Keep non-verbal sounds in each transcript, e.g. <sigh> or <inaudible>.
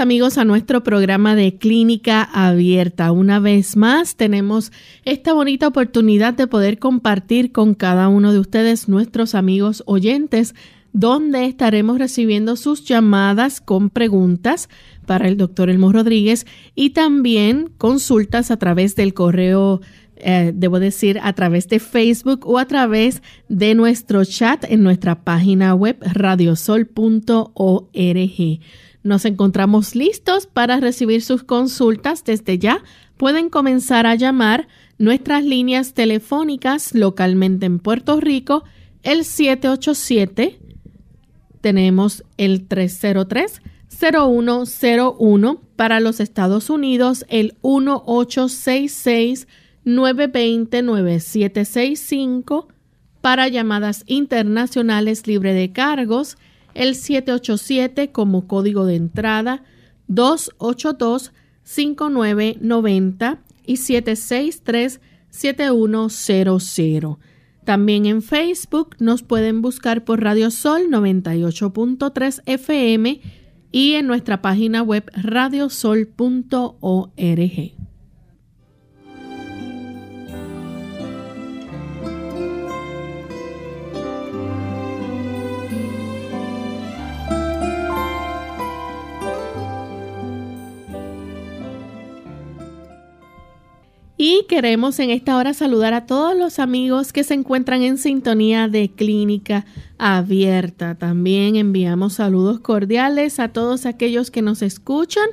Amigos a nuestro programa de Clínica Abierta. Una vez más tenemos esta bonita oportunidad de poder compartir con cada uno de ustedes, nuestros amigos oyentes, donde estaremos recibiendo sus llamadas con preguntas para el doctor Elmo Rodríguez y también consultas a través del correo eh, debo decir, a través de Facebook o a través de nuestro chat en nuestra página web radiosol.org. Nos encontramos listos para recibir sus consultas desde ya. Pueden comenzar a llamar nuestras líneas telefónicas localmente en Puerto Rico, el 787. Tenemos el 303 0101 para los Estados Unidos, el 1866 920 9765 para llamadas internacionales libre de cargos el 787 como código de entrada, 282-5990 y 763-7100. También en Facebook nos pueden buscar por Radio Sol 98.3 FM y en nuestra página web radiosol.org. Y queremos en esta hora saludar a todos los amigos que se encuentran en sintonía de Clínica Abierta. También enviamos saludos cordiales a todos aquellos que nos escuchan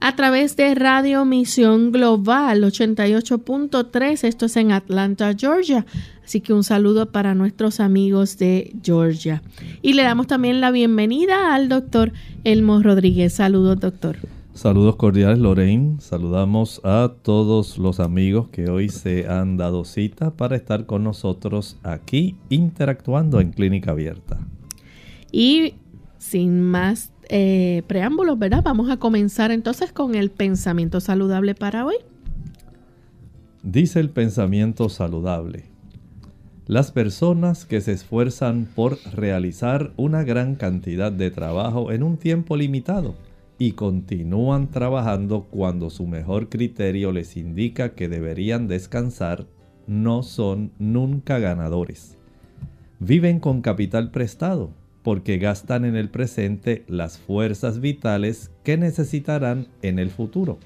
a través de Radio Misión Global 88.3. Esto es en Atlanta, Georgia. Así que un saludo para nuestros amigos de Georgia. Y le damos también la bienvenida al doctor Elmo Rodríguez. Saludos, doctor. Saludos cordiales Lorraine, saludamos a todos los amigos que hoy se han dado cita para estar con nosotros aquí interactuando en Clínica Abierta. Y sin más eh, preámbulos, ¿verdad? Vamos a comenzar entonces con el pensamiento saludable para hoy. Dice el pensamiento saludable. Las personas que se esfuerzan por realizar una gran cantidad de trabajo en un tiempo limitado y continúan trabajando cuando su mejor criterio les indica que deberían descansar, no son nunca ganadores. Viven con capital prestado porque gastan en el presente las fuerzas vitales que necesitarán en el futuro.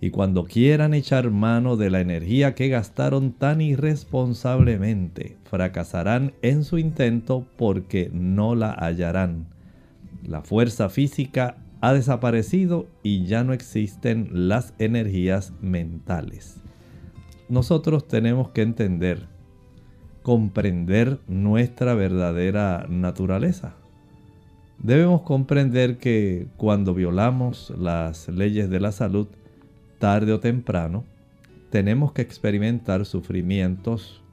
Y cuando quieran echar mano de la energía que gastaron tan irresponsablemente, fracasarán en su intento porque no la hallarán. La fuerza física ha desaparecido y ya no existen las energías mentales. Nosotros tenemos que entender, comprender nuestra verdadera naturaleza. Debemos comprender que cuando violamos las leyes de la salud, tarde o temprano, tenemos que experimentar sufrimientos,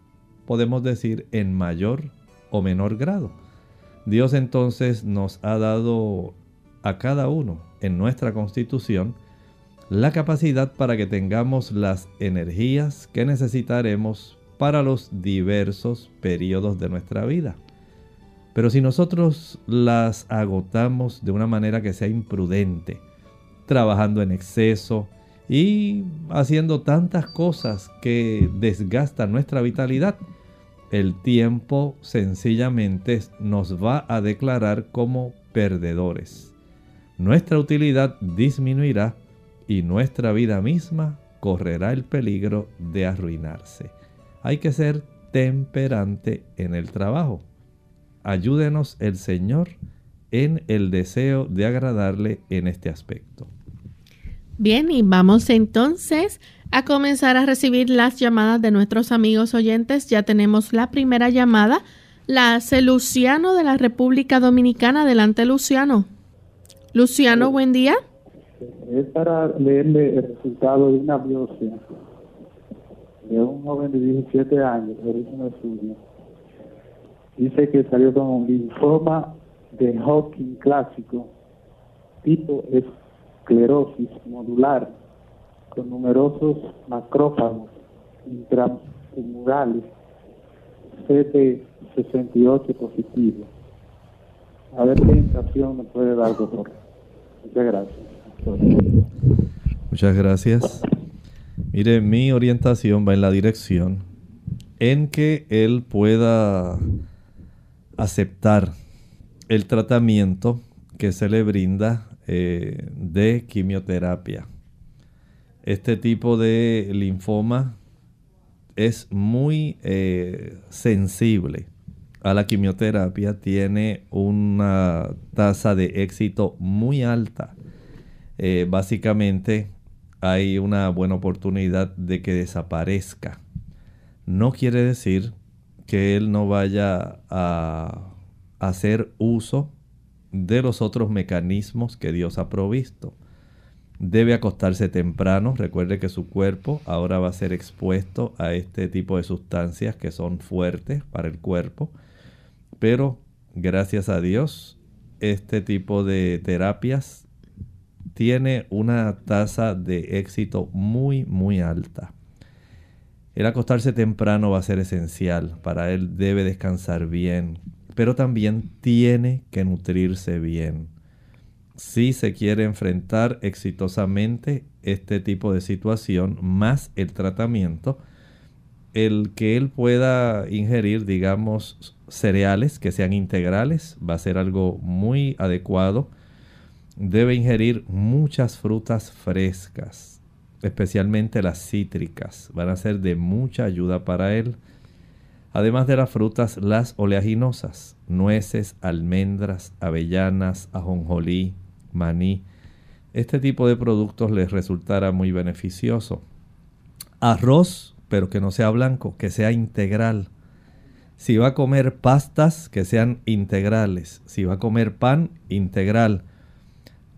podemos decir, en mayor o menor grado. Dios entonces nos ha dado a cada uno en nuestra constitución la capacidad para que tengamos las energías que necesitaremos para los diversos periodos de nuestra vida. Pero si nosotros las agotamos de una manera que sea imprudente, trabajando en exceso y haciendo tantas cosas que desgastan nuestra vitalidad, el tiempo sencillamente nos va a declarar como perdedores. Nuestra utilidad disminuirá y nuestra vida misma correrá el peligro de arruinarse. Hay que ser temperante en el trabajo. Ayúdenos el Señor en el deseo de agradarle en este aspecto. Bien, y vamos entonces a comenzar a recibir las llamadas de nuestros amigos oyentes. Ya tenemos la primera llamada. La hace Luciano de la República Dominicana. Adelante, Luciano. Luciano, buen día. Es para leerle el resultado de una biopsia de un joven de 17 años, de origen suyo. Dice que salió con un linfoma de Hodgkin clásico, tipo esclerosis modular con numerosos macrófagos intratumorales CD68 positivo. A ver qué indicación me puede dar, doctor. Muchas gracias. Muchas gracias. Mire, mi orientación va en la dirección en que él pueda aceptar el tratamiento que se le brinda eh, de quimioterapia. Este tipo de linfoma es muy eh, sensible a la quimioterapia, tiene una tasa de éxito muy alta. Eh, básicamente hay una buena oportunidad de que desaparezca. No quiere decir que él no vaya a hacer uso de los otros mecanismos que Dios ha provisto. Debe acostarse temprano. Recuerde que su cuerpo ahora va a ser expuesto a este tipo de sustancias que son fuertes para el cuerpo. Pero gracias a Dios, este tipo de terapias tiene una tasa de éxito muy, muy alta. El acostarse temprano va a ser esencial. Para él debe descansar bien, pero también tiene que nutrirse bien si se quiere enfrentar exitosamente este tipo de situación más el tratamiento, el que él pueda ingerir, digamos, cereales que sean integrales va a ser algo muy adecuado. Debe ingerir muchas frutas frescas, especialmente las cítricas, van a ser de mucha ayuda para él. Además de las frutas, las oleaginosas, nueces, almendras, avellanas, ajonjolí, maní. Este tipo de productos les resultará muy beneficioso. Arroz, pero que no sea blanco, que sea integral. Si va a comer pastas, que sean integrales. Si va a comer pan, integral.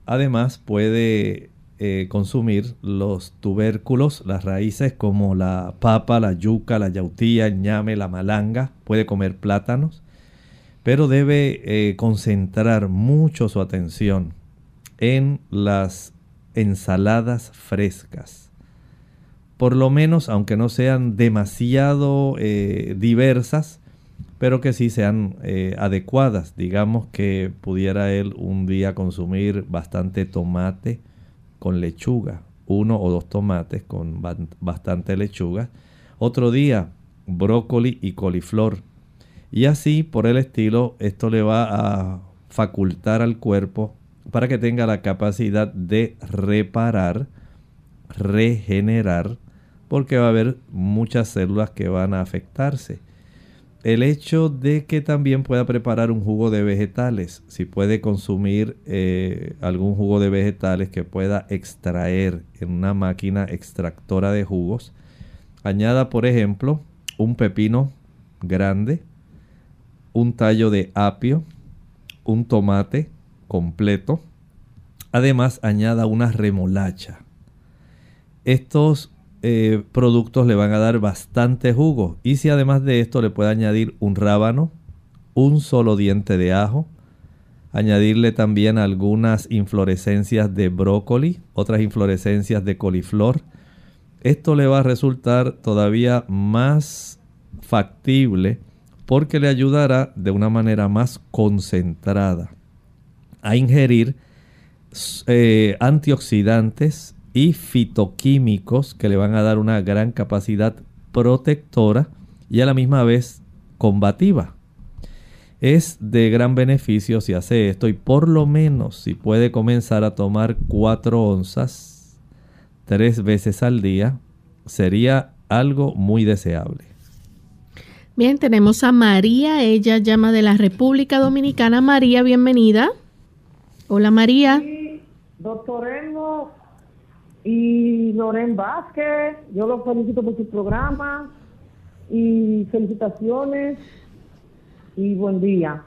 Además, puede eh, consumir los tubérculos, las raíces como la papa, la yuca, la yautía, el ñame, la malanga. Puede comer plátanos. Pero debe eh, concentrar mucho su atención en las ensaladas frescas. Por lo menos, aunque no sean demasiado eh, diversas, pero que sí sean eh, adecuadas. Digamos que pudiera él un día consumir bastante tomate con lechuga, uno o dos tomates con bastante lechuga. Otro día, brócoli y coliflor. Y así, por el estilo, esto le va a facultar al cuerpo para que tenga la capacidad de reparar, regenerar, porque va a haber muchas células que van a afectarse. El hecho de que también pueda preparar un jugo de vegetales, si puede consumir eh, algún jugo de vegetales que pueda extraer en una máquina extractora de jugos, añada por ejemplo un pepino grande, un tallo de apio, un tomate, completo. Además, añada una remolacha. Estos eh, productos le van a dar bastante jugo. Y si además de esto le puede añadir un rábano, un solo diente de ajo, añadirle también algunas inflorescencias de brócoli, otras inflorescencias de coliflor. Esto le va a resultar todavía más factible porque le ayudará de una manera más concentrada a ingerir eh, antioxidantes y fitoquímicos que le van a dar una gran capacidad protectora y a la misma vez combativa es de gran beneficio si hace esto y por lo menos si puede comenzar a tomar 4 onzas tres veces al día, sería algo muy deseable. Bien, tenemos a María, ella llama de la República Dominicana. María, bienvenida. Hola María. Sí, doctor Elmo y Loren Vázquez, yo los felicito por su programa y felicitaciones y buen día.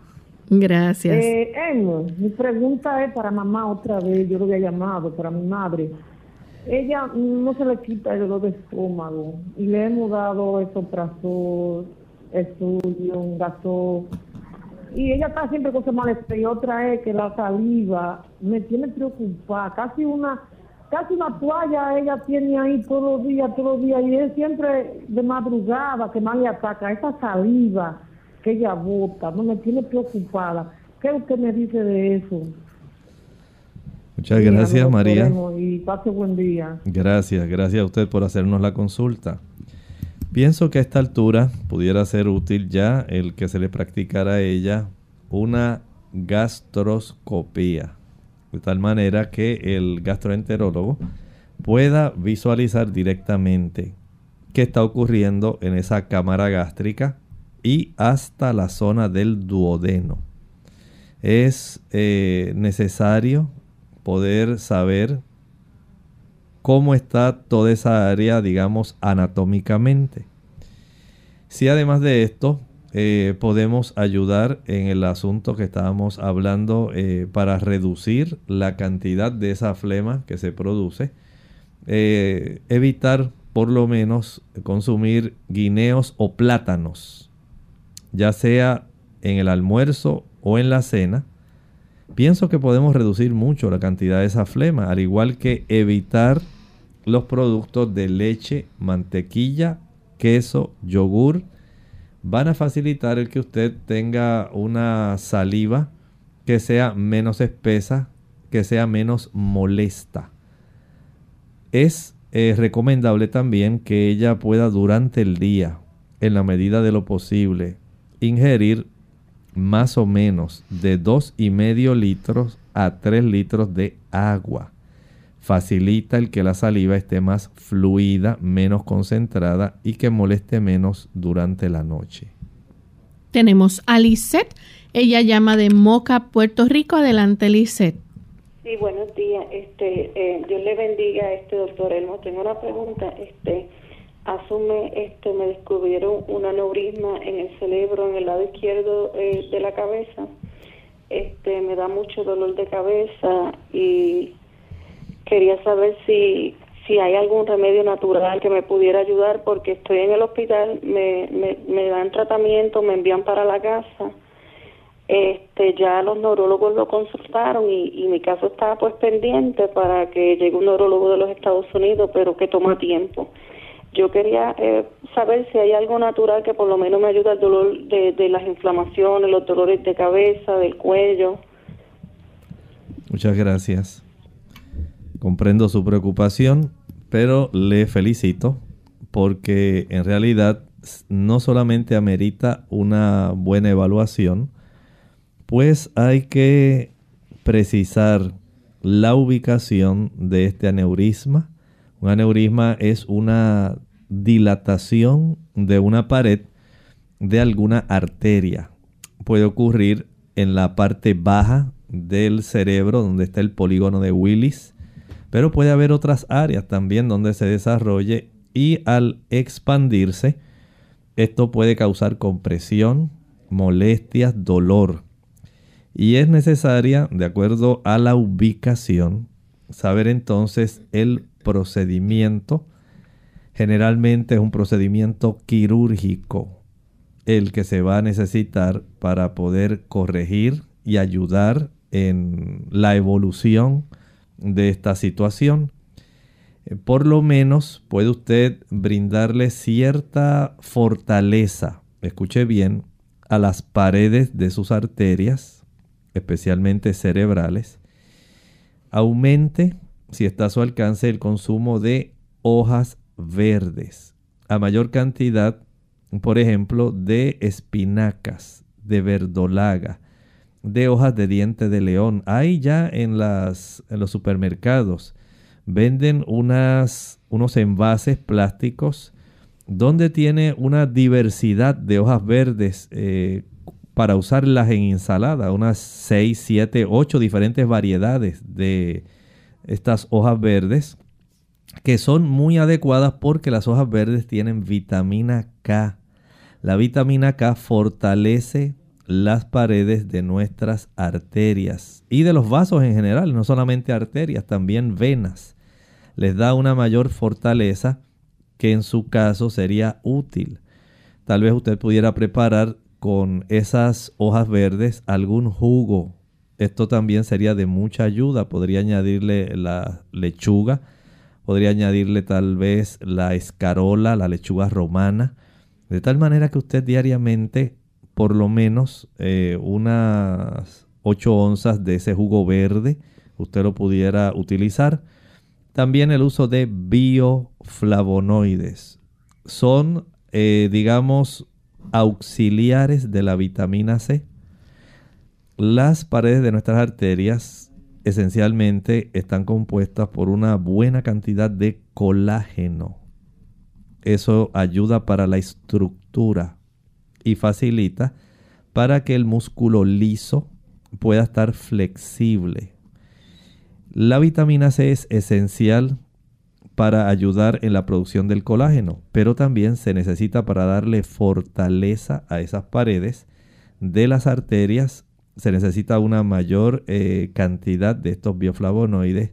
Gracias. Eh, mi pregunta es para mamá otra vez, yo lo había llamado, para mi madre. Ella no se le quita el dolor de estómago y le hemos dado esoprazol, estudio, un gaso. Y ella está siempre con su malestar. Y otra es que la saliva me tiene preocupada. Casi una casi una toalla ella tiene ahí todos los días, todos los días. Y es siempre de madrugada que más le ataca. Esa saliva que ella vota, no me tiene preocupada. ¿Qué usted me dice de eso? Muchas gracias, María. Y pase buen día. Gracias, gracias a usted por hacernos la consulta. Pienso que a esta altura pudiera ser útil ya el que se le practicara a ella una gastroscopía, de tal manera que el gastroenterólogo pueda visualizar directamente qué está ocurriendo en esa cámara gástrica y hasta la zona del duodeno. Es eh, necesario poder saber cómo está toda esa área, digamos, anatómicamente. Si además de esto eh, podemos ayudar en el asunto que estábamos hablando eh, para reducir la cantidad de esa flema que se produce, evitar por lo menos consumir guineos o plátanos ya sea en el almuerzo o en la cena, pienso que podemos reducir mucho la cantidad de esa flema, al igual que evitar los productos de leche, mantequilla, queso, yogur, van a facilitar el que usted tenga una saliva que sea menos espesa, que sea menos molesta. Es eh, recomendable también que ella pueda durante el día, en la medida de lo posible, ingerir más o menos de y medio litros a 3 litros de agua. Facilita el que la saliva esté más fluida, menos concentrada y que moleste menos durante la noche. Tenemos a Lisette. Ella llama de Moca, Puerto Rico. Adelante, Lisette. Sí, buenos días. Este, eh, Dios le bendiga a este doctor Elmo. Tengo una pregunta. Este, asume este me descubrieron un aneurisma en el cerebro en el lado izquierdo eh, de la cabeza este me da mucho dolor de cabeza y quería saber si si hay algún remedio natural que me pudiera ayudar porque estoy en el hospital me, me, dan tratamiento me envían para la casa este ya los neurólogos lo consultaron y, y mi caso está pues pendiente para que llegue un neurólogo de los Estados Unidos pero que toma tiempo yo quería eh, saber si hay algo natural que por lo menos me ayude al dolor de, de las inflamaciones, los dolores de cabeza, del cuello. Muchas gracias. Comprendo su preocupación, pero le felicito porque en realidad no solamente amerita una buena evaluación, pues hay que precisar la ubicación de este aneurisma, un aneurisma es una dilatación de una pared de alguna arteria. Puede ocurrir en la parte baja del cerebro donde está el polígono de Willis, pero puede haber otras áreas también donde se desarrolle y al expandirse esto puede causar compresión, molestias, dolor. Y es necesaria, de acuerdo a la ubicación, saber entonces el procedimiento. Generalmente es un procedimiento quirúrgico el que se va a necesitar para poder corregir y ayudar en la evolución de esta situación. Eh, por lo menos puede usted brindarle cierta fortaleza, escuche bien, a las paredes de sus arterias, especialmente cerebrales. Aumente, si está a su alcance, el consumo de hojas verdes. A mayor cantidad, por ejemplo, de espinacas, de verdolaga, de hojas de diente de león. Hay ya en, las, en los supermercados, venden unas, unos envases plásticos donde tiene una diversidad de hojas verdes eh, para usarlas en ensalada, unas 6, 7, 8 diferentes variedades de estas hojas verdes que son muy adecuadas porque las hojas verdes tienen vitamina K. La vitamina K fortalece las paredes de nuestras arterias y de los vasos en general, no solamente arterias, también venas. Les da una mayor fortaleza que en su caso sería útil. Tal vez usted pudiera preparar con esas hojas verdes algún jugo. Esto también sería de mucha ayuda. Podría añadirle la lechuga, podría añadirle tal vez la escarola, la lechuga romana, de tal manera que usted diariamente por lo menos eh, unas 8 onzas de ese jugo verde usted lo pudiera utilizar. También el uso de bioflavonoides. Son, eh, digamos, auxiliares de la vitamina C. Las paredes de nuestras arterias esencialmente están compuestas por una buena cantidad de colágeno. Eso ayuda para la estructura y facilita para que el músculo liso pueda estar flexible. La vitamina C es esencial para ayudar en la producción del colágeno, pero también se necesita para darle fortaleza a esas paredes de las arterias. Se necesita una mayor eh, cantidad de estos bioflavonoides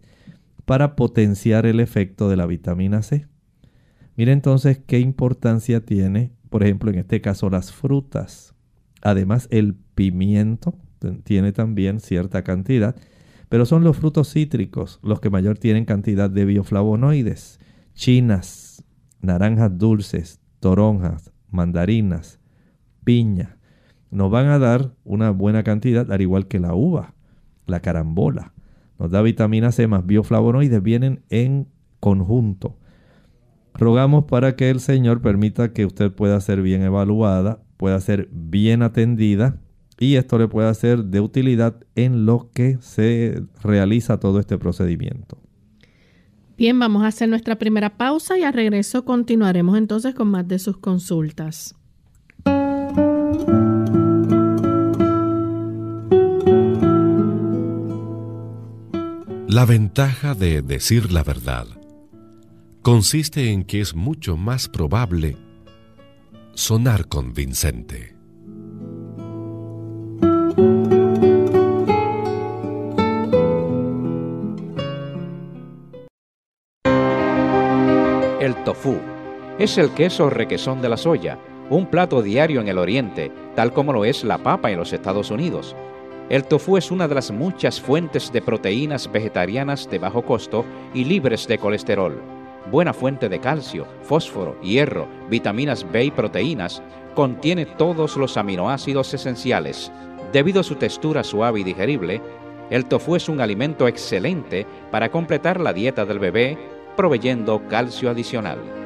para potenciar el efecto de la vitamina C. Mire entonces qué importancia tiene por ejemplo, en este caso las frutas. Además, el pimiento tiene también cierta cantidad, pero son los frutos cítricos los que mayor tienen cantidad de bioflavonoides. Chinas, naranjas dulces, toronjas, mandarinas, piña. Nos van a dar una buena cantidad, al igual que la uva, la carambola. Nos da vitamina C más bioflavonoides, vienen en conjunto. Rogamos para que el Señor permita que usted pueda ser bien evaluada, pueda ser bien atendida y esto le pueda ser de utilidad en lo que se realiza todo este procedimiento. Bien, vamos a hacer nuestra primera pausa y al regreso continuaremos entonces con más de sus consultas. La ventaja de decir la verdad consiste en que es mucho más probable sonar convincente. El tofu es el queso requesón de la soya, un plato diario en el Oriente, tal como lo es la papa en los Estados Unidos. El tofu es una de las muchas fuentes de proteínas vegetarianas de bajo costo y libres de colesterol buena fuente de calcio, fósforo, hierro, vitaminas B y proteínas, contiene todos los aminoácidos esenciales. Debido a su textura suave y digerible, el tofu es un alimento excelente para completar la dieta del bebé, proveyendo calcio adicional.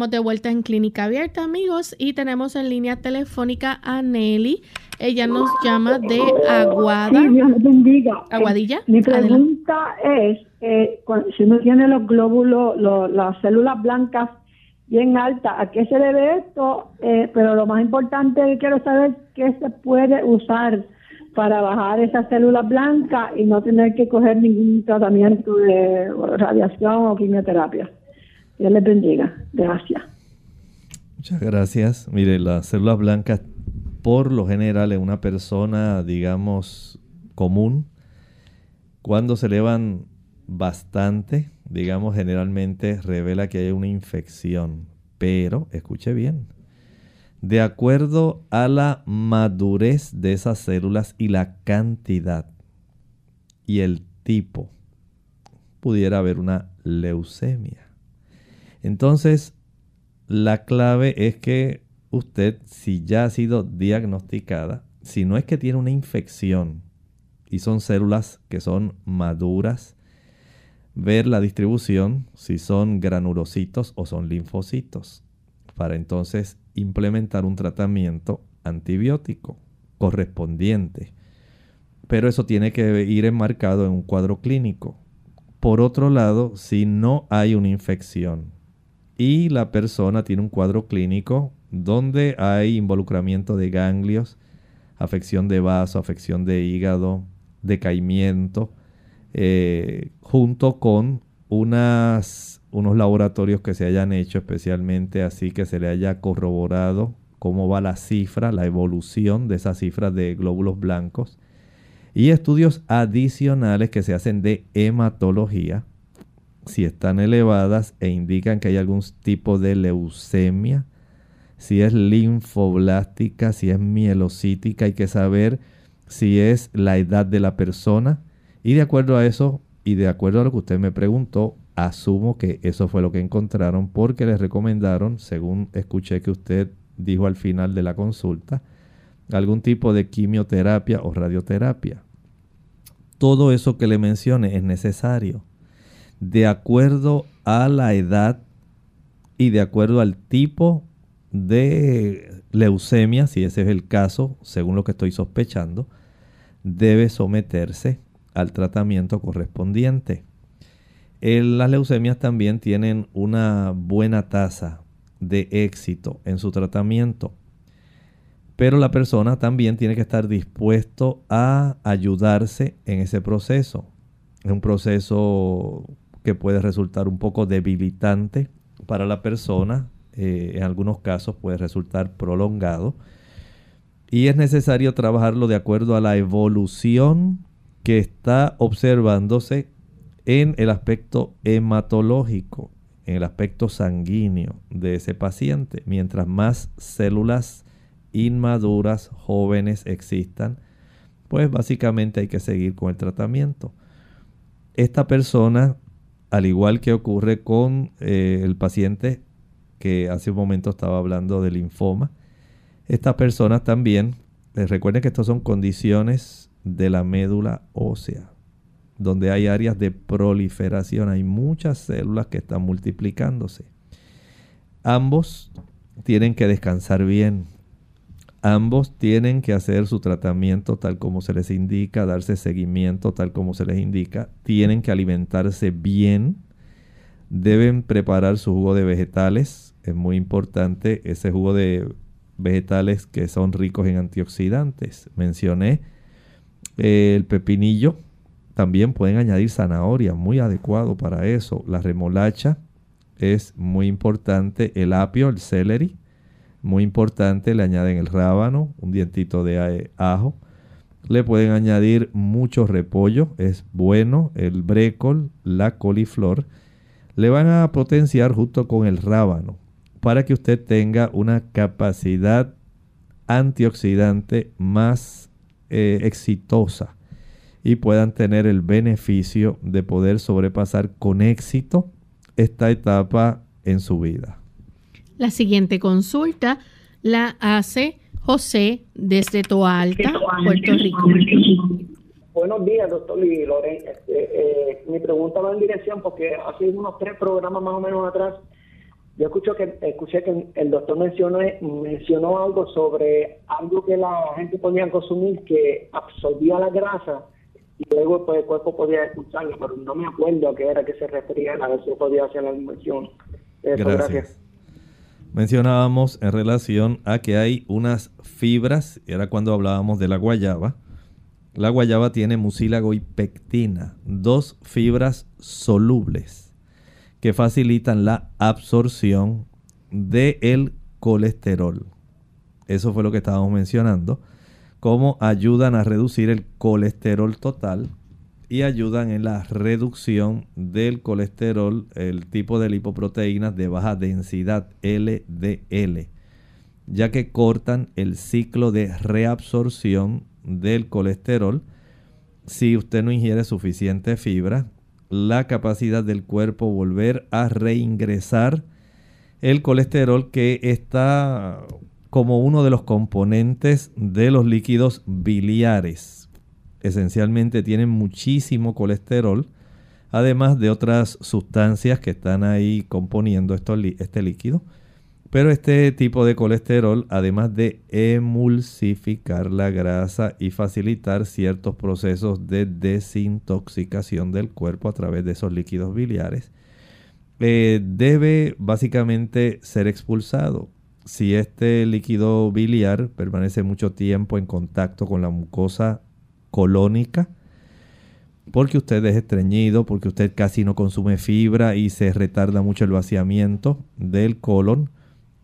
Estamos de vuelta en Clínica Abierta, amigos, y tenemos en línea telefónica a Nelly. Ella nos llama de Aguada. Sí, Dios bendiga. Aguadilla. Mi pregunta es, eh, si uno tiene los glóbulos, las células blancas bien altas, ¿a qué se debe esto? Eh, pero lo más importante quiero saber qué se puede usar para bajar esas células blancas y no tener que coger ningún tratamiento de radiación o quimioterapia. Dios les bendiga. Gracias. Muchas gracias. Mire, las células blancas, por lo general, en una persona, digamos, común, cuando se elevan bastante, digamos, generalmente revela que hay una infección. Pero, escuche bien, de acuerdo a la madurez de esas células y la cantidad y el tipo, pudiera haber una leucemia. Entonces, la clave es que usted, si ya ha sido diagnosticada, si no es que tiene una infección y son células que son maduras, ver la distribución, si son granulocitos o son linfocitos, para entonces implementar un tratamiento antibiótico correspondiente. Pero eso tiene que ir enmarcado en un cuadro clínico. Por otro lado, si no hay una infección, y la persona tiene un cuadro clínico donde hay involucramiento de ganglios, afección de vaso, afección de hígado, decaimiento, eh, junto con unos laboratorios que se hayan hecho especialmente así que se le haya corroborado cómo va la cifra, la evolución de esa cifra de glóbulos blancos y estudios adicionales que se hacen de hematología si están elevadas e indican que hay algún tipo de leucemia, si es linfoblástica, si es mielocítica, hay que saber si es la edad de la persona. Y de acuerdo a eso, y de acuerdo a lo que usted me preguntó, asumo que eso fue lo que encontraron porque les recomendaron, según escuché que usted dijo al final de la consulta, algún tipo de quimioterapia o radioterapia. Todo eso que le mencione es necesario de acuerdo a la edad y de acuerdo al tipo de leucemia, si ese es el caso, según lo que estoy sospechando, debe someterse al tratamiento correspondiente. las leucemias también tienen una buena tasa de éxito en su tratamiento, pero la persona también tiene que estar dispuesto a ayudarse en ese proceso. Es un proceso que puede resultar un poco debilitante para la persona, eh, en algunos casos puede resultar prolongado y es necesario trabajarlo de acuerdo a la evolución que está observándose en el aspecto hematológico, en el aspecto sanguíneo de ese paciente. Mientras más células inmaduras, jóvenes existan, pues básicamente hay que seguir con el tratamiento. Esta persona al igual que ocurre con eh, el paciente que hace un momento estaba hablando de linfoma, estas personas también, les recuerden que estas son condiciones de la médula ósea, donde hay áreas de proliferación, hay muchas células que están multiplicándose. Ambos tienen que descansar bien, Ambos tienen que hacer su tratamiento tal como se les indica, darse seguimiento tal como se les indica. Tienen que alimentarse bien. Deben preparar su jugo de vegetales. Es muy importante ese jugo de vegetales que son ricos en antioxidantes. Mencioné eh, el pepinillo. También pueden añadir zanahoria, muy adecuado para eso. La remolacha es muy importante. El apio, el celery muy importante, le añaden el rábano, un dientito de ajo. Le pueden añadir mucho repollo, es bueno, el brécol, la coliflor. Le van a potenciar junto con el rábano para que usted tenga una capacidad antioxidante más eh, exitosa y puedan tener el beneficio de poder sobrepasar con éxito esta etapa en su vida. La siguiente consulta la hace José desde Toalta, Puerto Rico. Buenos días, doctor y Loren. Este, eh, mi pregunta va en dirección porque hace unos tres programas más o menos atrás yo escucho que, escuché que el doctor mencionó, mencionó algo sobre algo que la gente podía consumir que absorbía la grasa y luego pues, el cuerpo podía escucharlo, pero no me acuerdo a qué era que se refería, a ver si podía hacer la mención. gracias. Mencionábamos en relación a que hay unas fibras, era cuando hablábamos de la guayaba. La guayaba tiene mucílago y pectina, dos fibras solubles que facilitan la absorción del colesterol. Eso fue lo que estábamos mencionando cómo ayudan a reducir el colesterol total y ayudan en la reducción del colesterol, el tipo de lipoproteínas de baja densidad LDL, ya que cortan el ciclo de reabsorción del colesterol. Si usted no ingiere suficiente fibra, la capacidad del cuerpo volver a reingresar el colesterol que está como uno de los componentes de los líquidos biliares. Esencialmente tienen muchísimo colesterol, además de otras sustancias que están ahí componiendo este líquido. Pero este tipo de colesterol, además de emulsificar la grasa y facilitar ciertos procesos de desintoxicación del cuerpo a través de esos líquidos biliares, eh, debe básicamente ser expulsado si este líquido biliar permanece mucho tiempo en contacto con la mucosa colónica, porque usted es estreñido, porque usted casi no consume fibra y se retarda mucho el vaciamiento del colon,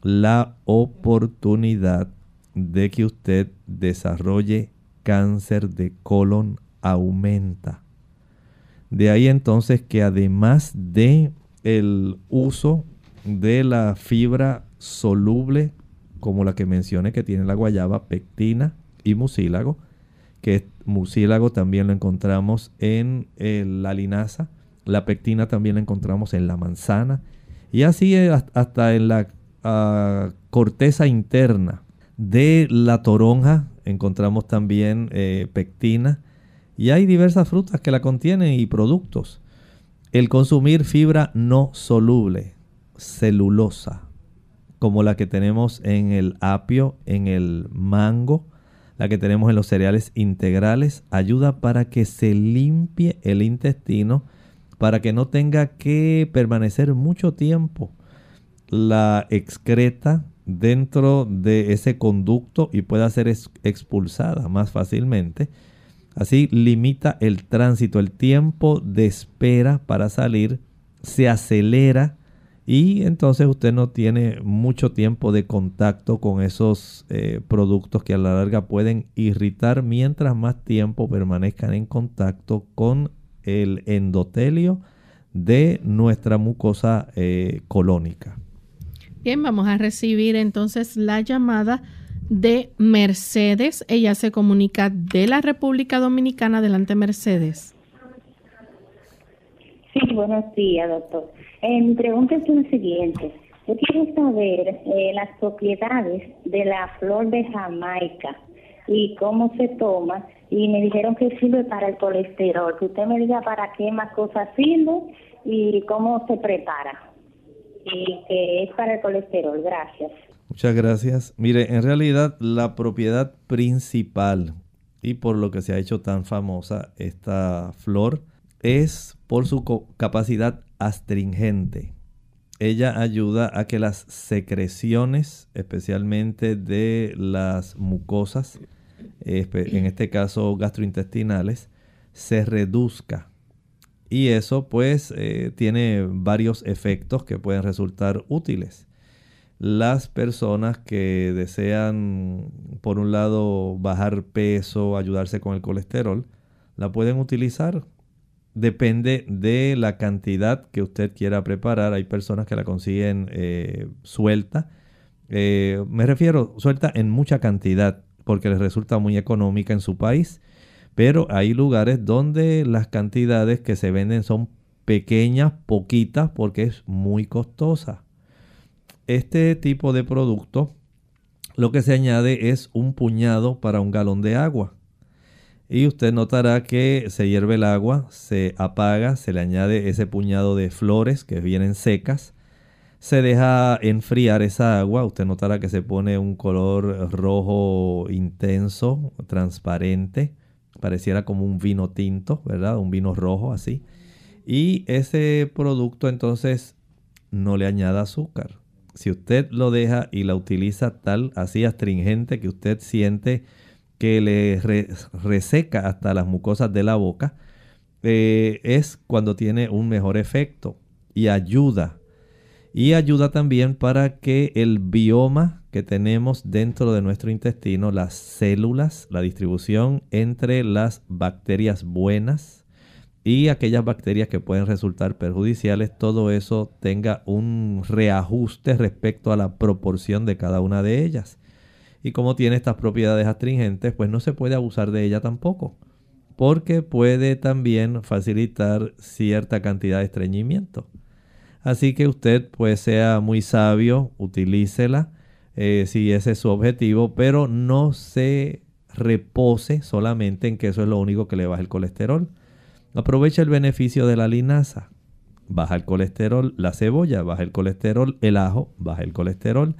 la oportunidad de que usted desarrolle cáncer de colon aumenta. De ahí entonces que además de el uso de la fibra soluble como la que mencioné que tiene la guayaba, pectina y mucílago, que mucílago también lo encontramos en la linaza, la pectina también la encontramos en la manzana y así hasta en la ah, corteza interna de la toronja encontramos también eh, pectina y hay diversas frutas que la contienen y productos. El consumir fibra no soluble, celulosa, como la que tenemos en el apio, en el mango, la que tenemos en los cereales integrales, ayuda para que se limpie el intestino, para que no tenga que permanecer mucho tiempo la excreta dentro de ese conducto y pueda ser expulsada más fácilmente. Así limita el tránsito, el tiempo de espera para salir se acelera y entonces usted no tiene mucho tiempo de contacto con esos eh, productos que a la larga pueden irritar mientras más tiempo permanezcan en contacto con el endotelio de nuestra mucosa eh, colónica. Bien, vamos a recibir entonces la llamada de Mercedes. Ella se comunica de la República Dominicana. Adelante, Mercedes. Sí, buenos días, doctor. Eh, mi pregunta es la siguiente. Yo quiero saber eh, las propiedades de la flor de Jamaica y cómo se toma. Y me dijeron que sirve para el colesterol. Que usted me diga para qué más cosas sirve y cómo se prepara. Y que es para el colesterol. Gracias. Muchas gracias. Mire, en realidad la propiedad principal y por lo que se ha hecho tan famosa esta flor es por su capacidad astringente. Ella ayuda a que las secreciones, especialmente de las mucosas, en este caso gastrointestinales, se reduzca. Y eso pues eh, tiene varios efectos que pueden resultar útiles. Las personas que desean, por un lado, bajar peso, ayudarse con el colesterol, la pueden utilizar depende de la cantidad que usted quiera preparar. Hay personas que la consiguen eh, suelta. Eh, me refiero suelta en mucha cantidad porque les resulta muy económica en su país. Pero hay lugares donde las cantidades que se venden son pequeñas, poquitas, porque es muy costosa. Este tipo de producto lo que se añade es un puñado para un galón de agua. Y usted notará que se hierve el agua, se apaga, se le añade ese puñado de flores que vienen secas, se deja enfriar esa agua, usted notará que se pone un color rojo intenso, transparente, pareciera como un vino tinto, ¿verdad? Un vino rojo así. Y ese producto entonces no le añada azúcar. Si usted lo deja y la utiliza tal, así astringente que usted siente que le reseca hasta las mucosas de la boca, eh, es cuando tiene un mejor efecto y ayuda. Y ayuda también para que el bioma que tenemos dentro de nuestro intestino, las células, la distribución entre las bacterias buenas y aquellas bacterias que pueden resultar perjudiciales, todo eso tenga un reajuste respecto a la proporción de cada una de ellas. Y como tiene estas propiedades astringentes, pues no se puede abusar de ella tampoco, porque puede también facilitar cierta cantidad de estreñimiento. Así que usted pues sea muy sabio, utilícela eh, si ese es su objetivo, pero no se repose solamente en que eso es lo único que le baja el colesterol. Aprovecha el beneficio de la linaza. Baja el colesterol, la cebolla baja el colesterol, el ajo baja el colesterol.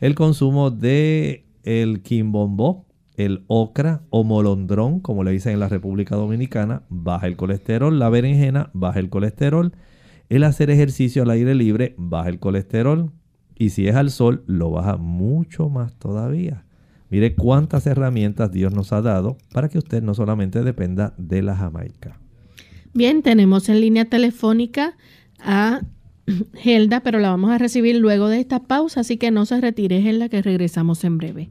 El consumo de el quimbombó, el ocra o molondrón, como le dicen en la República Dominicana, baja el colesterol. La berenjena baja el colesterol. El hacer ejercicio al aire libre baja el colesterol. Y si es al sol, lo baja mucho más todavía. Mire cuántas herramientas Dios nos ha dado para que usted no solamente dependa de la Jamaica. Bien, tenemos en línea telefónica a Helda, pero la vamos a recibir luego de esta pausa, así que no se retire, Helda, que regresamos en breve.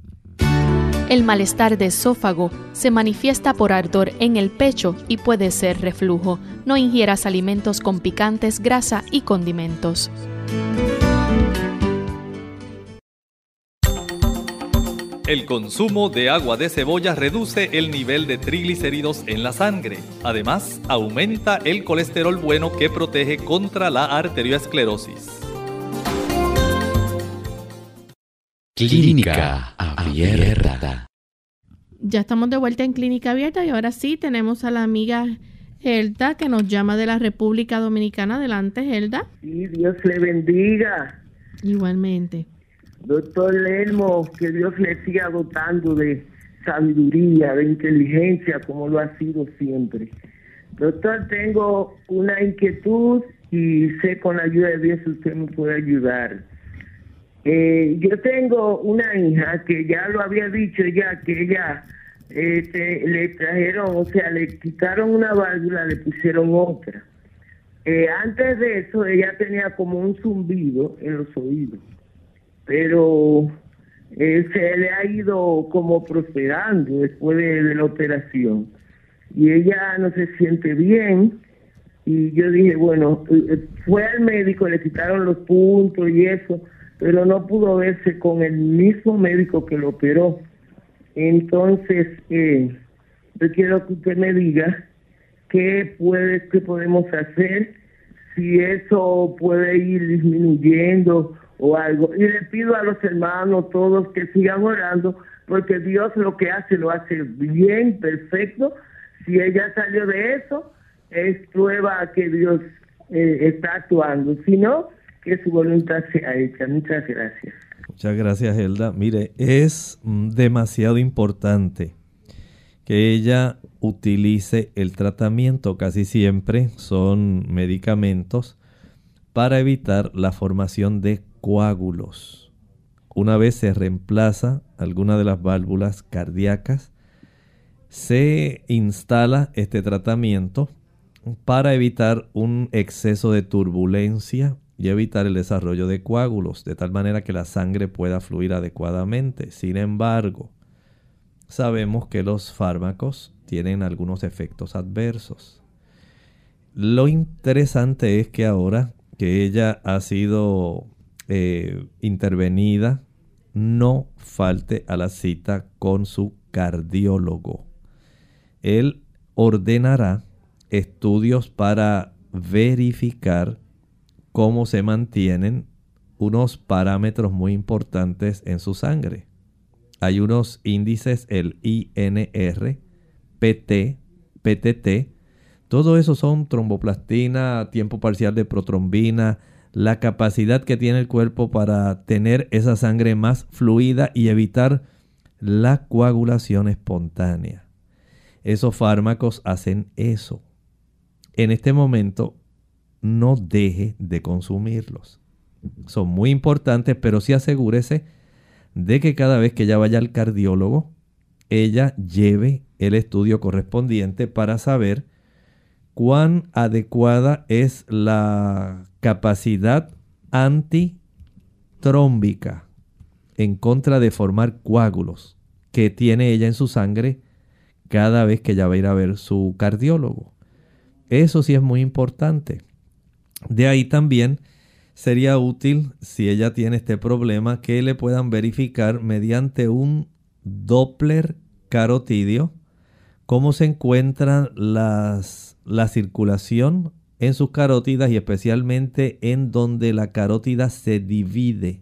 El malestar de esófago se manifiesta por ardor en el pecho y puede ser reflujo. No ingieras alimentos con picantes, grasa y condimentos. El consumo de agua de cebolla reduce el nivel de triglicéridos en la sangre. Además, aumenta el colesterol bueno que protege contra la arteriosclerosis. Clínica Abierta. Ya estamos de vuelta en Clínica Abierta y ahora sí tenemos a la amiga Helda que nos llama de la República Dominicana. Adelante, Helda. Sí, Dios le bendiga. Igualmente. Doctor Lermo, que Dios le siga dotando de sabiduría, de inteligencia, como lo ha sido siempre. Doctor, tengo una inquietud y sé con la ayuda de Dios usted me puede ayudar. Eh, yo tengo una hija que ya lo había dicho ya, que ella este, le trajeron, o sea, le quitaron una válvula, le pusieron otra. Eh, antes de eso, ella tenía como un zumbido en los oídos pero eh, se le ha ido como prosperando después de, la operación. Y ella no se siente bien y yo dije bueno eh, fue al médico le quitaron los puntos y eso pero no pudo verse con el mismo médico que lo operó. Entonces eh, yo quiero que usted me diga qué puede qué podemos hacer si eso puede ir disminuyendo o algo. Y le pido a los hermanos todos que sigan orando, porque Dios lo que hace lo hace bien, perfecto. Si ella salió de eso, es prueba que Dios eh, está actuando. Si no, que su voluntad sea hecha. Muchas gracias. Muchas gracias, Helda. Mire, es mm, demasiado importante que ella utilice el tratamiento. Casi siempre son medicamentos para evitar la formación de coágulos. Una vez se reemplaza alguna de las válvulas cardíacas, se instala este tratamiento para evitar un exceso de turbulencia y evitar el desarrollo de coágulos, de tal manera que la sangre pueda fluir adecuadamente. Sin embargo, sabemos que los fármacos tienen algunos efectos adversos. Lo interesante es que ahora que ella ha sido eh, intervenida, no falte a la cita con su cardiólogo. Él ordenará estudios para verificar cómo se mantienen unos parámetros muy importantes en su sangre. Hay unos índices, el INR, PT, PTT, todo eso son tromboplastina, tiempo parcial de protrombina, la capacidad que tiene el cuerpo para tener esa sangre más fluida y evitar la coagulación espontánea. Esos fármacos hacen eso. En este momento no deje de consumirlos. Son muy importantes, pero sí asegúrese de que cada vez que ella vaya al cardiólogo, ella lleve el estudio correspondiente para saber cuán adecuada es la capacidad antitrómbica en contra de formar coágulos que tiene ella en su sangre cada vez que ella va a ir a ver su cardiólogo. Eso sí es muy importante. De ahí también sería útil, si ella tiene este problema, que le puedan verificar mediante un Doppler carotidio cómo se encuentra las, la circulación en sus carótidas y especialmente en donde la carótida se divide,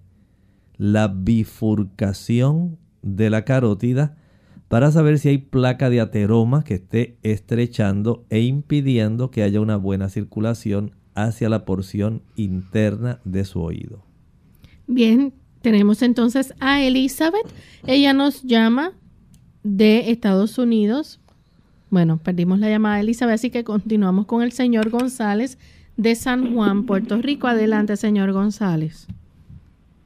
la bifurcación de la carótida para saber si hay placa de ateroma que esté estrechando e impidiendo que haya una buena circulación hacia la porción interna de su oído. Bien, tenemos entonces a Elizabeth. Ella nos llama de Estados Unidos. Bueno, perdimos la llamada de Elizabeth, así que continuamos con el señor González de San Juan, Puerto Rico. Adelante, señor González.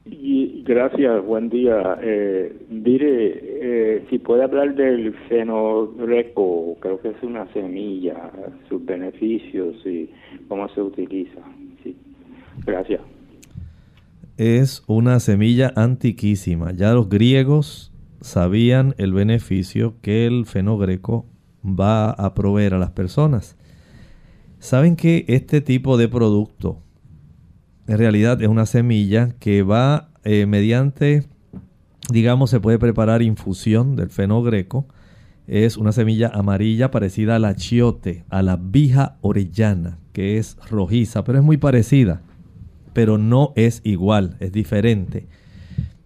Y gracias, buen día. Eh, mire, eh, si puede hablar del fenogreco, creo que es una semilla, sus beneficios y cómo se utiliza. Sí. Gracias. Es una semilla antiquísima. Ya los griegos sabían el beneficio que el fenogreco va a proveer a las personas. Saben que este tipo de producto en realidad es una semilla que va eh, mediante, digamos, se puede preparar infusión del fenogreco. Es una semilla amarilla parecida a la chiote, a la vija orellana, que es rojiza, pero es muy parecida, pero no es igual, es diferente.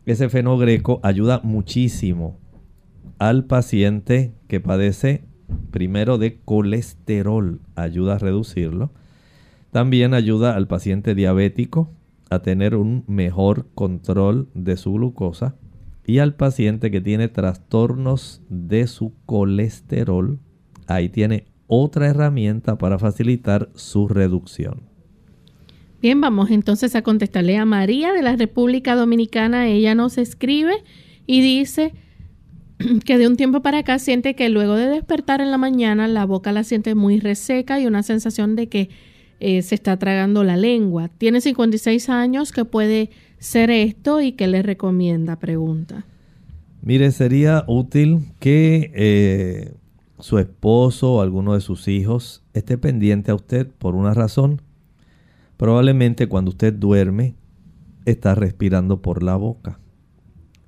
Ese fenogreco ayuda muchísimo al paciente que padece primero de colesterol, ayuda a reducirlo también ayuda al paciente diabético a tener un mejor control de su glucosa y al paciente que tiene trastornos de su colesterol, ahí tiene otra herramienta para facilitar su reducción. Bien, vamos entonces a contestarle a María de la República Dominicana. Ella nos escribe y dice <clears throat> que de un tiempo para acá siente que luego de despertar en la mañana la boca la siente muy reseca y una sensación de que eh, se está tragando la lengua. Tiene 56 años, ¿qué puede ser esto y qué le recomienda? Pregunta. Mire, sería útil que eh, su esposo o alguno de sus hijos esté pendiente a usted por una razón. Probablemente cuando usted duerme está respirando por la boca.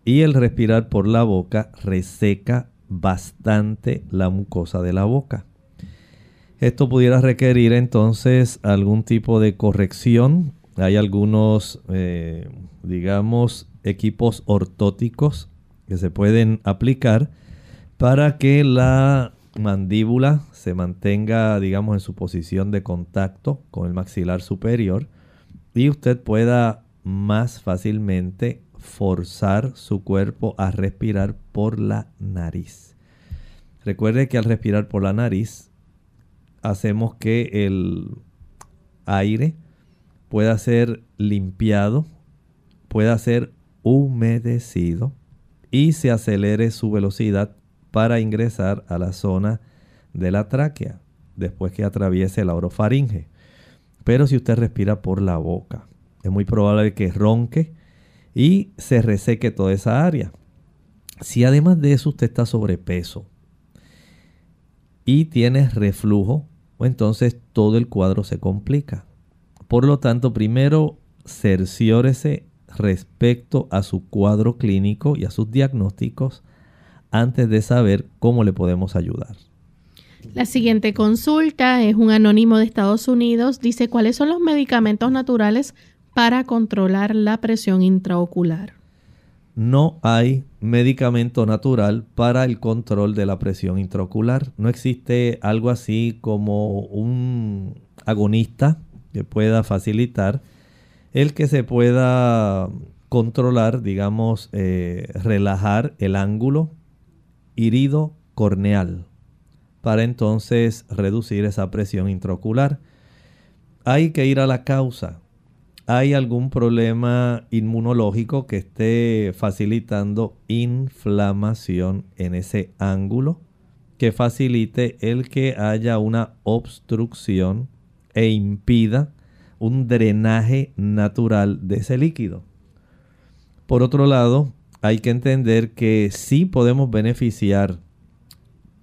Y el respirar por la boca reseca bastante la mucosa de la boca. Esto pudiera requerir entonces algún tipo de corrección. Hay algunos, eh, digamos, equipos ortóticos que se pueden aplicar para que la mandíbula se mantenga, digamos, en su posición de contacto con el maxilar superior y usted pueda más fácilmente forzar su cuerpo a respirar por la nariz. Recuerde que al respirar por la nariz hacemos que el aire pueda ser limpiado, pueda ser humedecido y se acelere su velocidad para ingresar a la zona de la tráquea después que atraviese la orofaringe. Pero si usted respira por la boca, es muy probable que ronque y se reseque toda esa área. Si además de eso usted está sobrepeso y tiene reflujo, entonces todo el cuadro se complica. Por lo tanto, primero cerciórese respecto a su cuadro clínico y a sus diagnósticos antes de saber cómo le podemos ayudar. La siguiente consulta es un anónimo de Estados Unidos. Dice, ¿cuáles son los medicamentos naturales para controlar la presión intraocular? no hay medicamento natural para el control de la presión intraocular. No existe algo así como un agonista que pueda facilitar el que se pueda controlar, digamos, eh, relajar el ángulo irido corneal para entonces reducir esa presión intraocular. Hay que ir a la causa. ¿Hay algún problema inmunológico que esté facilitando inflamación en ese ángulo? Que facilite el que haya una obstrucción e impida un drenaje natural de ese líquido. Por otro lado, hay que entender que sí podemos beneficiar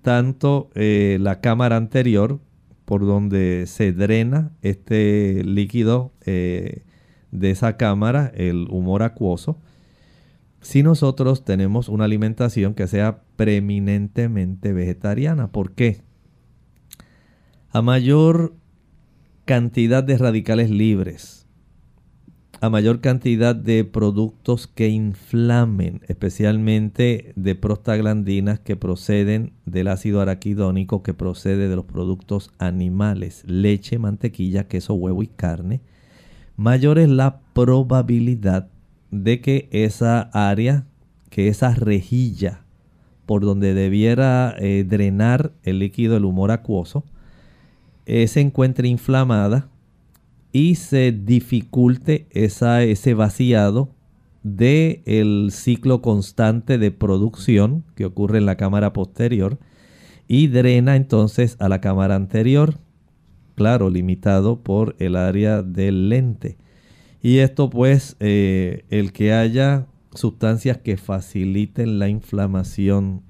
tanto eh, la cámara anterior, por donde se drena este líquido eh, de esa cámara, el humor acuoso, si nosotros tenemos una alimentación que sea preeminentemente vegetariana. ¿Por qué? A mayor cantidad de radicales libres, a mayor cantidad de productos que inflamen, especialmente de prostaglandinas que proceden del ácido araquidónico que procede de los productos animales, leche, mantequilla, queso, huevo y carne, mayor es la probabilidad de que esa área, que esa rejilla por donde debiera eh, drenar el líquido del humor acuoso, eh, se encuentre inflamada y se dificulte esa, ese vaciado del el ciclo constante de producción que ocurre en la cámara posterior y drena entonces a la cámara anterior, claro, limitado por el área del lente. Y esto pues, eh, el que haya sustancias que faciliten la inflamación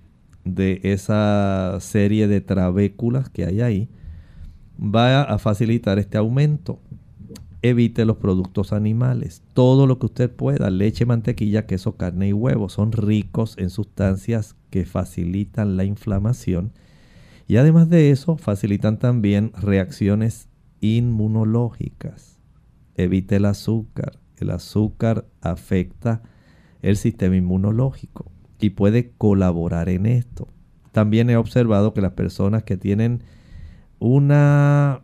de esa serie de trabéculas que hay ahí, va a facilitar este aumento evite los productos animales. Todo lo que usted pueda, leche, mantequilla, queso, carne y huevo, son ricos en sustancias que facilitan la inflamación. Y además de eso, facilitan también reacciones inmunológicas. Evite el azúcar. El azúcar afecta el sistema inmunológico y puede colaborar en esto. También he observado que las personas que tienen una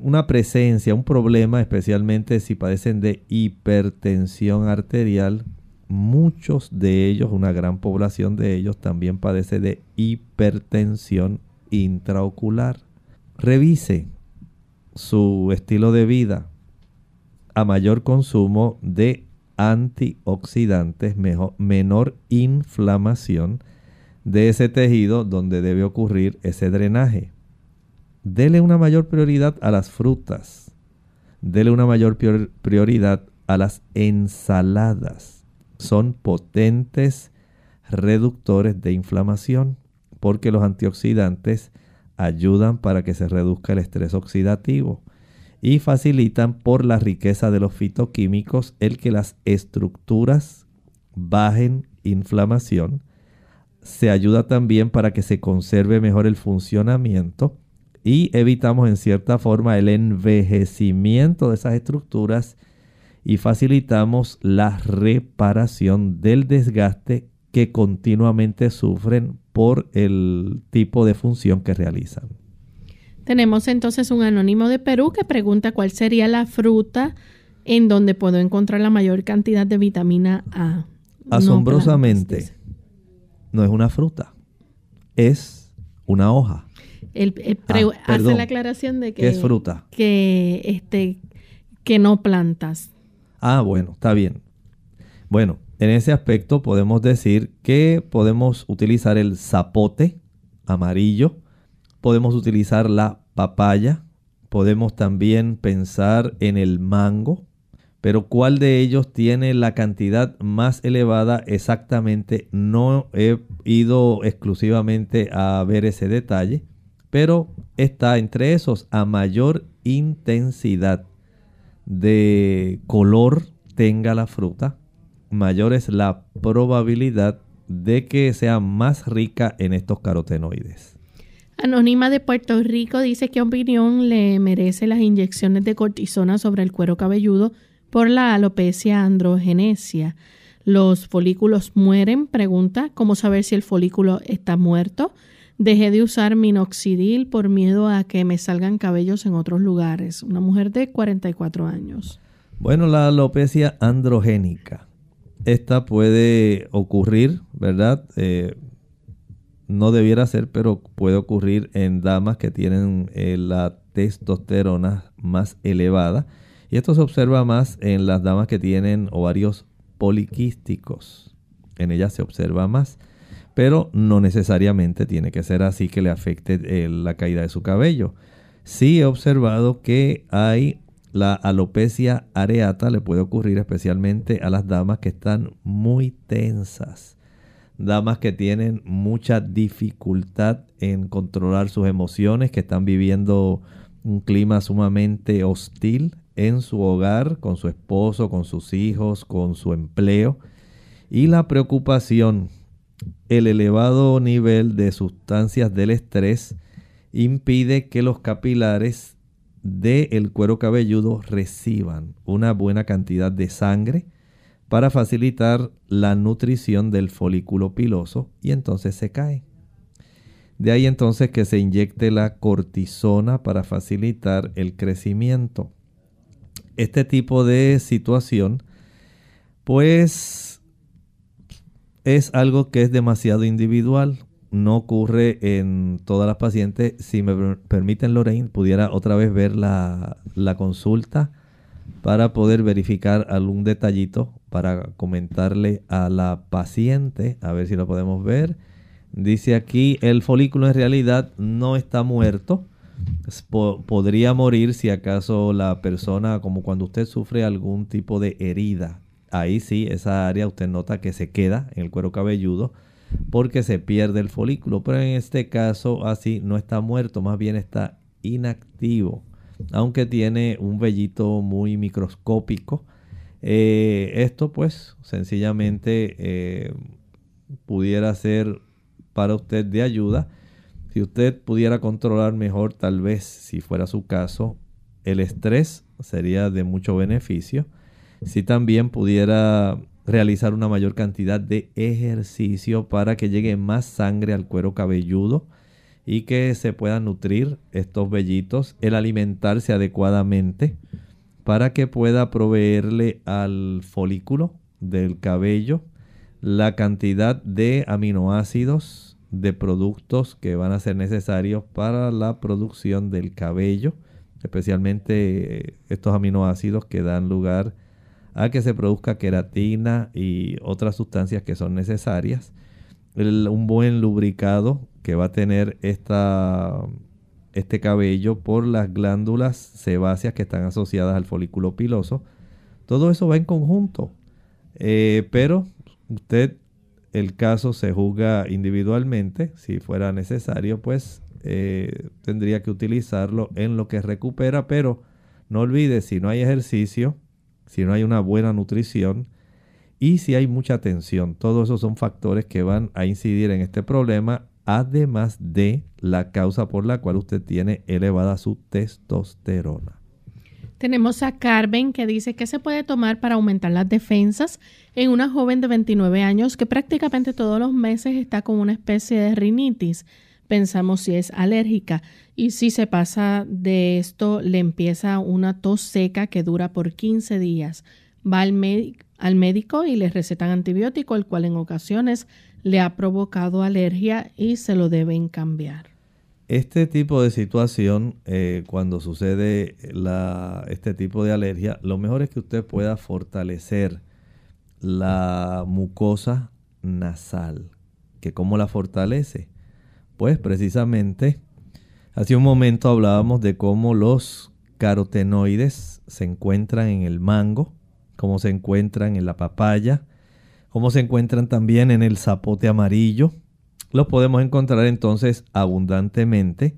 una presencia, un problema, especialmente si padecen de hipertensión arterial. Muchos de ellos, una gran población de ellos, también padece de hipertensión intraocular. Revise su estilo de vida a mayor consumo de antioxidantes, menor inflamación de ese tejido donde debe ocurrir ese drenaje. Dele una mayor prioridad a las frutas. Dele una mayor prioridad a las ensaladas. Son potentes reductores de inflamación porque los antioxidantes ayudan para que se reduzca el estrés oxidativo y facilitan por la riqueza de los fitoquímicos el que las estructuras bajen inflamación. Se ayuda también para que se conserve mejor el funcionamiento y evitamos en cierta forma el envejecimiento de esas estructuras y facilitamos la reparación del desgaste que continuamente sufren por el tipo de función que realizan. Tenemos entonces un anónimo de Perú que pregunta cuál sería la fruta en donde puedo encontrar la mayor cantidad de vitamina A. Asombrosamente, no es una fruta, es una hoja. Ah, hace la aclaración de que... es fruta? Que, este, que no plantas. Ah, bueno, está bien. Bueno, en ese aspecto podemos decir que podemos utilizar el zapote amarillo, podemos utilizar la papaya, podemos también pensar en el mango, pero cuál de ellos tiene la cantidad más elevada exactamente no he ido exclusivamente a ver ese detalle, pero está entre esos a mayor intensidad de color tenga la fruta, mayor es la probabilidad de que sea más rica en estos carotenoides. Anónima de Puerto Rico dice qué opinión le merece las inyecciones de cortisona sobre el cuero cabelludo por la alopecia androgenesia. Los folículos mueren, pregunta, ¿cómo saber si el folículo está muerto? Dejé de usar minoxidil por miedo a que me salgan cabellos en otros lugares. Una mujer de 44 años. Bueno, la alopecia androgénica. Esta puede ocurrir, ¿verdad? Eh, no debiera ser, pero puede ocurrir en damas que tienen eh, la testosterona más elevada. Y esto se observa más en las damas que tienen ovarios poliquísticos. En ellas se observa más, pero no necesariamente tiene que ser así que le afecte eh, la caída de su cabello. Sí he observado que hay la alopecia areata, le puede ocurrir especialmente a las damas que están muy tensas damas que tienen mucha dificultad en controlar sus emociones, que están viviendo un clima sumamente hostil en su hogar, con su esposo, con sus hijos, con su empleo. Y la preocupación, el elevado nivel de sustancias del estrés impide que los capilares del cuero cabelludo reciban una buena cantidad de sangre para facilitar la nutrición del folículo piloso y entonces se cae. De ahí entonces que se inyecte la cortisona para facilitar el crecimiento. Este tipo de situación pues es algo que es demasiado individual. No ocurre en todas las pacientes. Si me permiten, Lorraine, pudiera otra vez ver la, la consulta para poder verificar algún detallito para comentarle a la paciente, a ver si lo podemos ver. Dice aquí, el folículo en realidad no está muerto. podría morir si acaso la persona, como cuando usted sufre algún tipo de herida. Ahí sí, esa área usted nota que se queda en el cuero cabelludo porque se pierde el folículo. Pero en este caso así no está muerto, más bien está inactivo aunque tiene un vellito muy microscópico. Eh, esto pues sencillamente eh, pudiera ser para usted de ayuda. Si usted pudiera controlar mejor, tal vez, si fuera su caso, el estrés sería de mucho beneficio. Si también pudiera realizar una mayor cantidad de ejercicio para que llegue más sangre al cuero cabelludo y que se puedan nutrir estos vellitos, el alimentarse adecuadamente para que pueda proveerle al folículo del cabello la cantidad de aminoácidos de productos que van a ser necesarios para la producción del cabello, especialmente estos aminoácidos que dan lugar a que se produzca queratina y otras sustancias que son necesarias. un buen lubricado que va a tener esta, este cabello por las glándulas sebáceas que están asociadas al folículo piloso. Todo eso va en conjunto. Eh, pero usted, el caso se juzga individualmente. Si fuera necesario, pues eh, tendría que utilizarlo en lo que recupera. Pero no olvide, si no hay ejercicio, si no hay una buena nutrición, y si hay mucha tensión, todos esos son factores que van a incidir en este problema además de la causa por la cual usted tiene elevada su testosterona. Tenemos a Carmen que dice que se puede tomar para aumentar las defensas en una joven de 29 años que prácticamente todos los meses está con una especie de rinitis. Pensamos si es alérgica y si se pasa de esto le empieza una tos seca que dura por 15 días. Va al, al médico y le recetan antibiótico, el cual en ocasiones le ha provocado alergia y se lo deben cambiar. Este tipo de situación, eh, cuando sucede este tipo de alergia, lo mejor es que usted pueda fortalecer la mucosa nasal. ¿Que ¿Cómo la fortalece? Pues precisamente, hace un momento hablábamos de cómo los carotenoides se encuentran en el mango, cómo se encuentran en la papaya, como se encuentran también en el zapote amarillo. Los podemos encontrar entonces abundantemente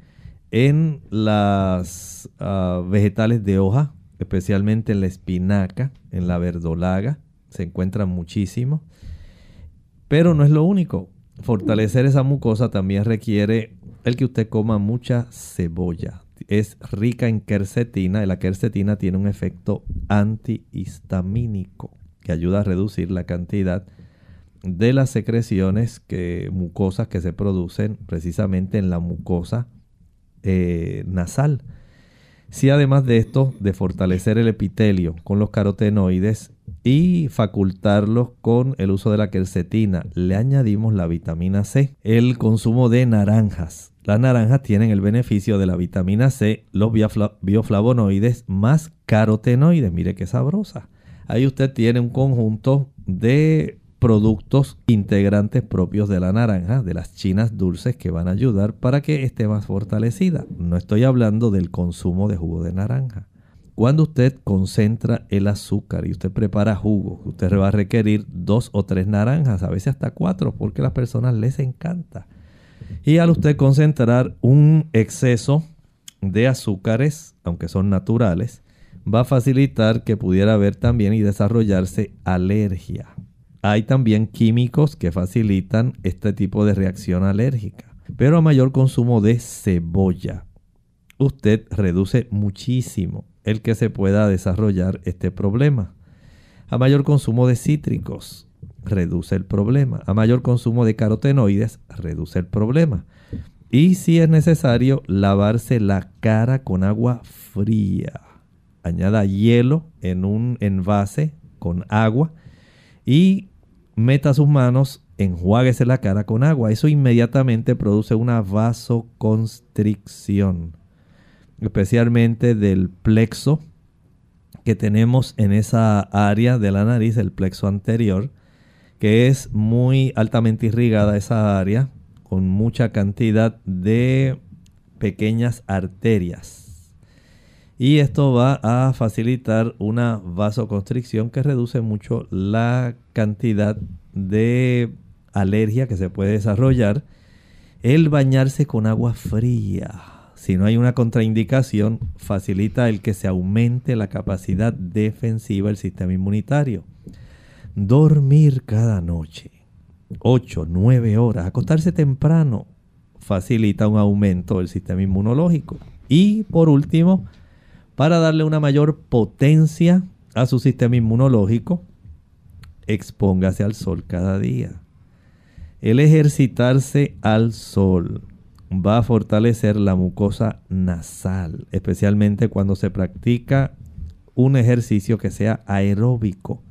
en las ah, vegetales de hoja, especialmente en la espinaca, en la verdolaga, se encuentran muchísimo. Pero no es lo único. Fortalecer esa mucosa también requiere el que usted coma mucha cebolla. Es rica en quercetina y la quercetina tiene un efecto antihistamínico que ayuda a reducir la cantidad de las secreciones mucosas que se producen precisamente en la mucosa eh, nasal. Si además de esto, de fortalecer el epitelio con los carotenoides y facultarlos con el uso de la quercetina, le añadimos la vitamina C, el consumo de naranjas. Las naranjas tienen el beneficio de la vitamina C, los bioflavonoides más carotenoides. Mire qué sabrosa. Ahí usted tiene un conjunto de productos integrantes propios de la naranja, de las chinas dulces que van a ayudar para que esté más fortalecida. No estoy hablando del consumo de jugo de naranja. Cuando usted concentra el azúcar y usted prepara jugo, usted va a requerir dos o tres naranjas, a veces hasta cuatro, porque a las personas les encanta. Y al usted concentrar un exceso de azúcares, aunque son naturales, va a facilitar que pudiera haber también y desarrollarse alergia. Hay también químicos que facilitan este tipo de reacción alérgica. Pero a mayor consumo de cebolla, usted reduce muchísimo el que se pueda desarrollar este problema. A mayor consumo de cítricos, reduce el problema. A mayor consumo de carotenoides, reduce el problema. Y si es necesario, lavarse la cara con agua fría. Añada hielo en un envase con agua y meta sus manos, enjuáguese la cara con agua. Eso inmediatamente produce una vasoconstricción, especialmente del plexo que tenemos en esa área de la nariz, el plexo anterior, que es muy altamente irrigada esa área con mucha cantidad de pequeñas arterias. Y esto va a facilitar una vasoconstricción que reduce mucho la cantidad de alergia que se puede desarrollar. El bañarse con agua fría, si no hay una contraindicación, facilita el que se aumente la capacidad defensiva del sistema inmunitario. Dormir cada noche, 8, 9 horas, acostarse temprano, facilita un aumento del sistema inmunológico. Y por último, para darle una mayor potencia a su sistema inmunológico, expóngase al sol cada día. El ejercitarse al sol va a fortalecer la mucosa nasal, especialmente cuando se practica un ejercicio que sea aeróbico,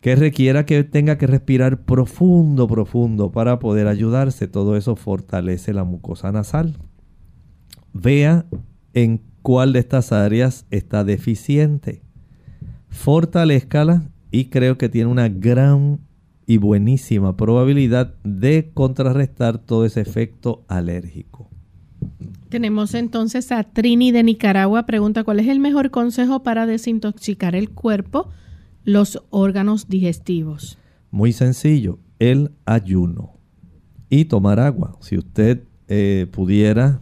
que requiera que tenga que respirar profundo, profundo para poder ayudarse. Todo eso fortalece la mucosa nasal. Vea en cuál de estas áreas está deficiente. Fortalezcala y creo que tiene una gran y buenísima probabilidad de contrarrestar todo ese efecto alérgico. Tenemos entonces a Trini de Nicaragua. Pregunta, ¿cuál es el mejor consejo para desintoxicar el cuerpo, los órganos digestivos? Muy sencillo, el ayuno y tomar agua. Si usted eh, pudiera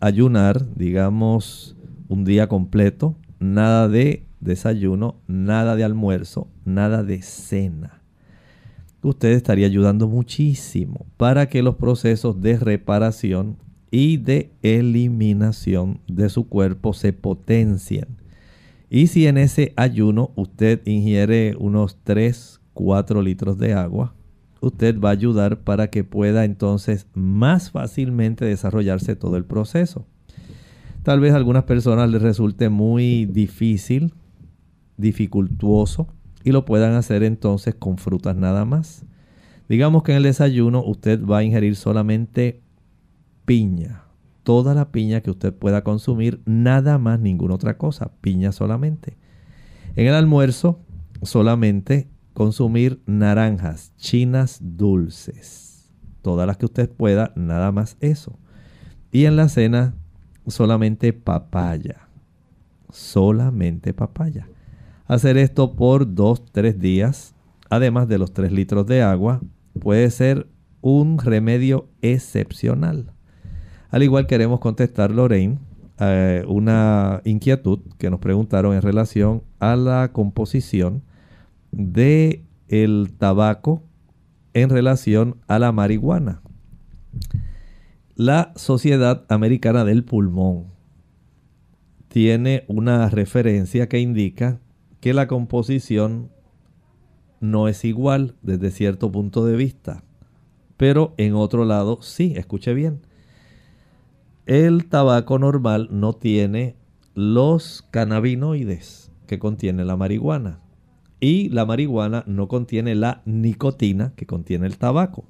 ayunar, digamos, un día completo, nada de desayuno, nada de almuerzo, nada de cena. Usted estaría ayudando muchísimo para que los procesos de reparación y de eliminación de su cuerpo se potencien. Y si en ese ayuno usted ingiere unos 3, 4 litros de agua, usted va a ayudar para que pueda entonces más fácilmente desarrollarse todo el proceso. Tal vez a algunas personas les resulte muy difícil, dificultuoso y lo puedan hacer entonces con frutas nada más. Digamos que en el desayuno usted va a ingerir solamente piña, toda la piña que usted pueda consumir, nada más ninguna otra cosa, piña solamente. En el almuerzo solamente consumir naranjas chinas dulces. Todas las que usted pueda, nada más eso. Y en la cena, solamente papaya. Solamente papaya. Hacer esto por 2-3 días, además de los 3 litros de agua, puede ser un remedio excepcional. Al igual queremos contestar, Lorraine, eh, una inquietud que nos preguntaron en relación a la composición de el tabaco en relación a la marihuana. La Sociedad Americana del Pulmón tiene una referencia que indica que la composición no es igual desde cierto punto de vista, pero en otro lado sí, escuche bien. El tabaco normal no tiene los cannabinoides que contiene la marihuana. Y la marihuana no contiene la nicotina que contiene el tabaco.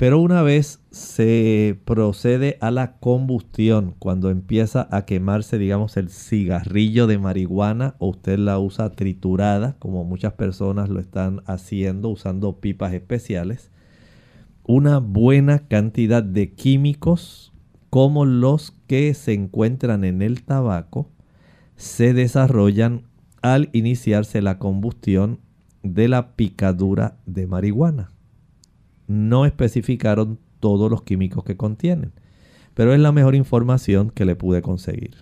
Pero una vez se procede a la combustión, cuando empieza a quemarse, digamos, el cigarrillo de marihuana o usted la usa triturada, como muchas personas lo están haciendo usando pipas especiales, una buena cantidad de químicos como los que se encuentran en el tabaco se desarrollan al iniciarse la combustión de la picadura de marihuana no especificaron todos los químicos que contienen, pero es la mejor información que le pude conseguir.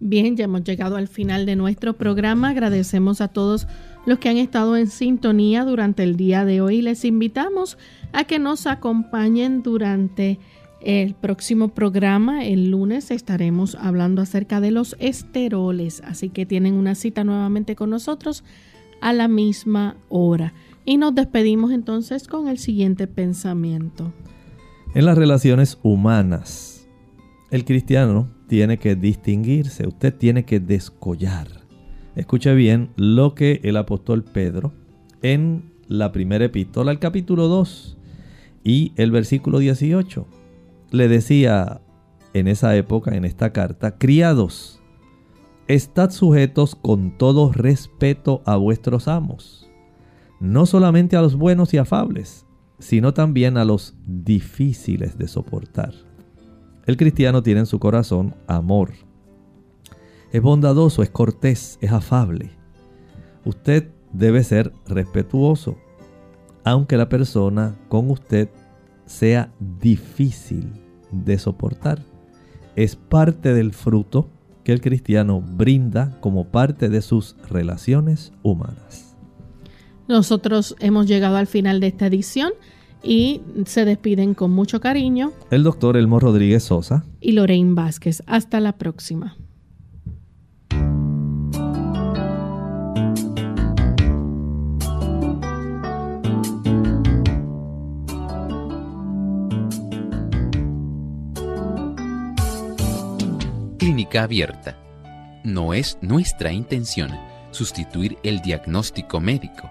Bien, ya hemos llegado al final de nuestro programa. Agradecemos a todos los que han estado en sintonía durante el día de hoy. Les invitamos a que nos acompañen durante el próximo programa. El lunes estaremos hablando acerca de los esteroles, así que tienen una cita nuevamente con nosotros a la misma hora. Y nos despedimos entonces con el siguiente pensamiento. En las relaciones humanas, el cristiano tiene que distinguirse, usted tiene que descollar. Escuche bien lo que el apóstol Pedro en la primera epístola, el capítulo 2 y el versículo 18, le decía en esa época, en esta carta, criados, estad sujetos con todo respeto a vuestros amos no solamente a los buenos y afables, sino también a los difíciles de soportar. El cristiano tiene en su corazón amor. Es bondadoso, es cortés, es afable. Usted debe ser respetuoso, aunque la persona con usted sea difícil de soportar. Es parte del fruto que el cristiano brinda como parte de sus relaciones humanas. Nosotros hemos llegado al final de esta edición y se despiden con mucho cariño. El doctor Elmo Rodríguez Sosa. Y Lorraine Vázquez. Hasta la próxima. Clínica abierta. No es nuestra intención sustituir el diagnóstico médico